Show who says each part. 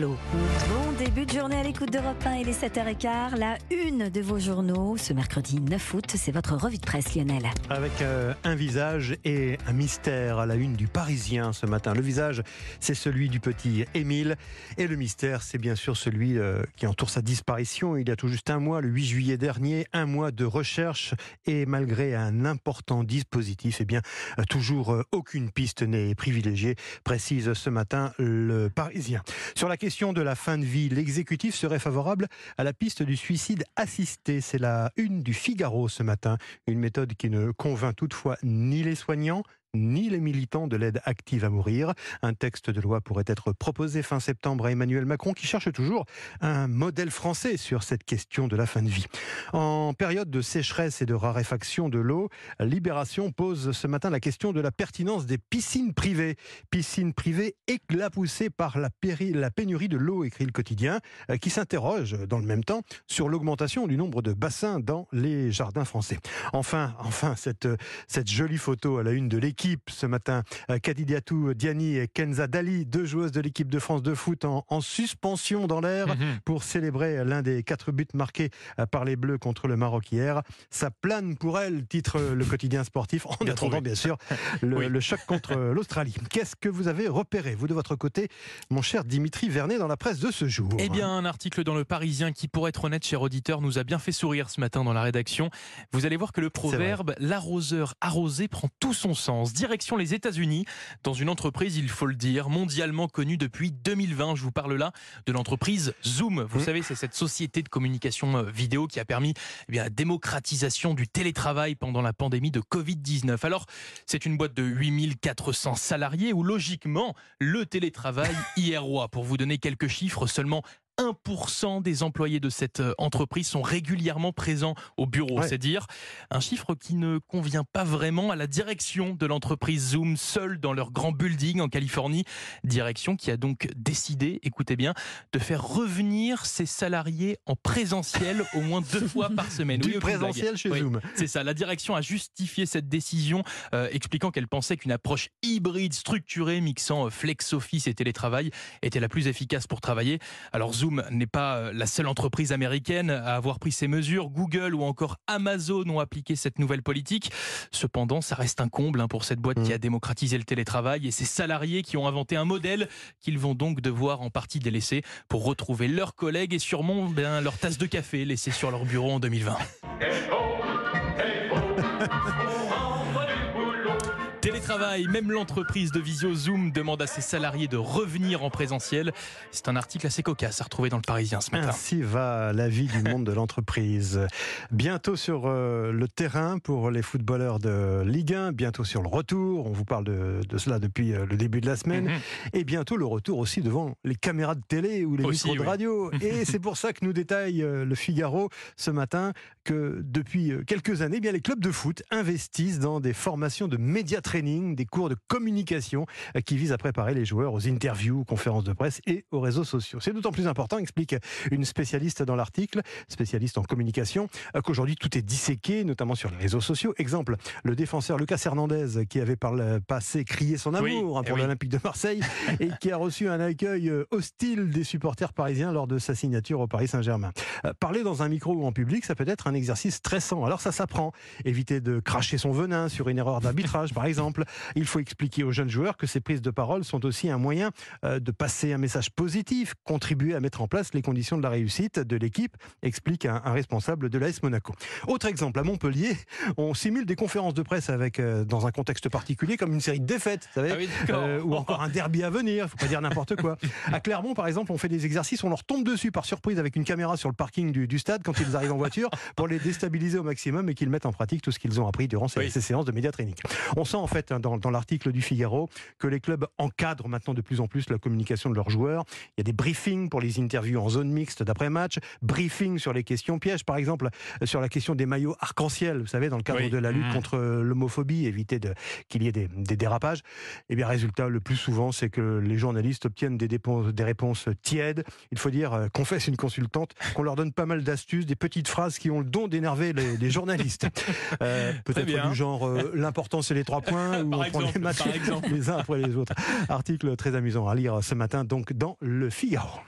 Speaker 1: Bon début de journée à l'écoute d'Europe 1 et les 7h15. La une de vos journaux ce mercredi 9 août, c'est votre revue de presse Lionel.
Speaker 2: Avec euh, un visage et un mystère à la une du Parisien ce matin. Le visage, c'est celui du petit Émile et le mystère, c'est bien sûr celui euh, qui entoure sa disparition il y a tout juste un mois, le 8 juillet dernier, un mois de recherche et malgré un important dispositif, eh bien euh, toujours aucune piste n'est privilégiée, précise ce matin le Parisien. Sur la question de la fin de vie, l'exécutif serait favorable à la piste du suicide assisté. C'est la une du Figaro ce matin. Une méthode qui ne convainc toutefois ni les soignants ni les militants de l'aide active à mourir. Un texte de loi pourrait être proposé fin septembre à Emmanuel Macron qui cherche toujours un modèle français sur cette question de la fin de vie. En période de sécheresse et de raréfaction de l'eau, Libération pose ce matin la question de la pertinence des piscines privées. Piscines privées éclapoussées par la, pénurie de l'eau, écrit le quotidien, euh, qui s'interroge dans le même temps sur l'augmentation du nombre de bassins dans les jardins français. Enfin, enfin, cette, cette jolie photo à la une de l'équipe ce matin. Euh, Kadidiatou Diani et Kenza Dali, deux joueuses de l'équipe de France de foot en, suspension dans l'air mhm. pour célébrer l'un des quatre buts marqués euh, par les Bleus contre le Maroc hier. Ça plane pour elle, titre le quotidien sportif, en attendant bien sûr le, choc contre l'Australie. Qu'est-ce que vous avez repéré, vous de votre côté, mon cher Dimitri Vernet, dans la presse de ce jour
Speaker 3: Eh bien, un article dans le Parisien qui, pour être honnête, cher auditeur, nous a bien fait sourire ce matin dans la rédaction. Vous allez voir que le proverbe l'arroseur arrosé prend tout son sens direction les États-Unis, dans une entreprise, il faut le dire, mondialement connue depuis 2020. Je vous parle là de l'entreprise Zoom. Vous mmh. savez, c'est cette société de communication euh, vidéo qui a permis eh bien, la démocratisation du télétravail pendant la pandémie de Covid-19. Alors, c'est une boîte de 8400 salariés où, logiquement, le télétravail y est roi. Pour vous donner quelques chiffres, seulement 1% des employés de cette euh, entreprise sont régulièrement présents au bureau. C'est dire un chiffre qui ne convient pas vraiment à la direction de l'entreprise Zoom, seule dans leur grand building en Californie. Direction qui a donc décidé, écoutez bien, de faire revenir ses salariés en présentiel au moins deux fois par semaine.
Speaker 2: Du présentiel chez Zoom.
Speaker 3: C'est ça. La direction a justifié cette décision, euh, expliquant qu'elle pensait qu'une approche hybride, structurée, mixant euh, flex office et télétravail était la plus efficace pour travailler. Alors Zoom Zoom n'est pas euh, la seule entreprise américaine à avoir pris ces mesures. Google ou encore Amazon ont appliqué cette nouvelle politique. Cependant, ça reste un comble hein, pour cette boîte qui a mmh. démocratisé le télétravail et ses salariés qui ont inventé un modèle qu'ils vont donc devoir en partie délaisser pour retrouver leurs collègues et sûrement bien, leur tasse de café laissée sur leur bureau en 2020. Télétravail, même l'entreprise de Visio Zoom demande à ses salariés de revenir en présentiel. C'est un article assez cocasse à retrouver dans le Parisien ce matin.
Speaker 2: Ainsi va la vie du monde de l'entreprise. Bientôt sur euh, le terrain pour les footballeurs de Ligue 1, bientôt sur le retour. On vous parle de, cela depuis euh, le début de la semaine. Mhm. Et bientôt le retour aussi devant les caméras de télé ou les micros de radio. Et c'est pour ça que nous détaille euh, le Figaro ce matin que depuis quelques années, eh bien les clubs de foot investissent dans des formations de des cours de communication euh, qui visent à préparer les joueurs aux interviews, aux conférences de presse et aux réseaux sociaux. C'est d'autant plus important, explique une spécialiste dans l'article, spécialiste en communication, euh, qu'aujourd'hui tout est disséqué, notamment sur les réseaux sociaux. Exemple, le défenseur Lucas Hernandez qui avait par le passé crié son amour hein, pour eh l'Olympique de Marseille et qui a reçu un accueil euh, hostile des supporters parisiens lors de sa signature au Paris Saint-Germain. Parler dans un micro ou en public, ça peut être un exercice stressant. Alors ça s'apprend. Éviter de cracher son venin sur une erreur d'arbitrage, par exemple il faut expliquer aux jeunes joueurs que ces prises de parole sont aussi un moyen euh, de passer un message positif, contribuer à mettre en place les conditions de la réussite de l'équipe, explique un, responsable de l'AS Monaco. Autre exemple, à Montpellier, on simule des conférences de presse avec, euh, dans un contexte particulier, comme une série de défaites, vous savez, ah euh, ou encore un derby à venir, faut pas dire n'importe quoi. À Clermont, par exemple, on fait des exercices, on leur tombe dessus par surprise avec une caméra sur le parking du, stade quand ils arrivent en voiture pour les déstabiliser au maximum et qu'ils mettent en pratique tout ce qu'ils ont appris durant ces, séances de média training. On sent en fait dans, l'article du Figaro que les clubs encadrent maintenant de plus en plus la communication de leurs joueurs. Il y a des briefings pour les interviews en zone mixte d'après-match, briefings sur les questions pièges, par exemple euh, sur la question des maillots arc-en-ciel, vous savez, dans le cadre de la lutte mmh. contre l'homophobie, éviter qu'il y ait des, dérapages. Et eh bien, résultat, le plus souvent, c'est que les journalistes obtiennent des, des réponses tièdes. Il faut dire, euh, qu'on une consultante, qu'on leur donne pas mal d'astuces, des petites phrases qui ont le don d'énerver les, journalistes. Euh, peut-être du genre, l'important c'est les trois points, où on prend les matchs les uns après les autres. Article très amusant à lire ce matin donc dans Le Figaro.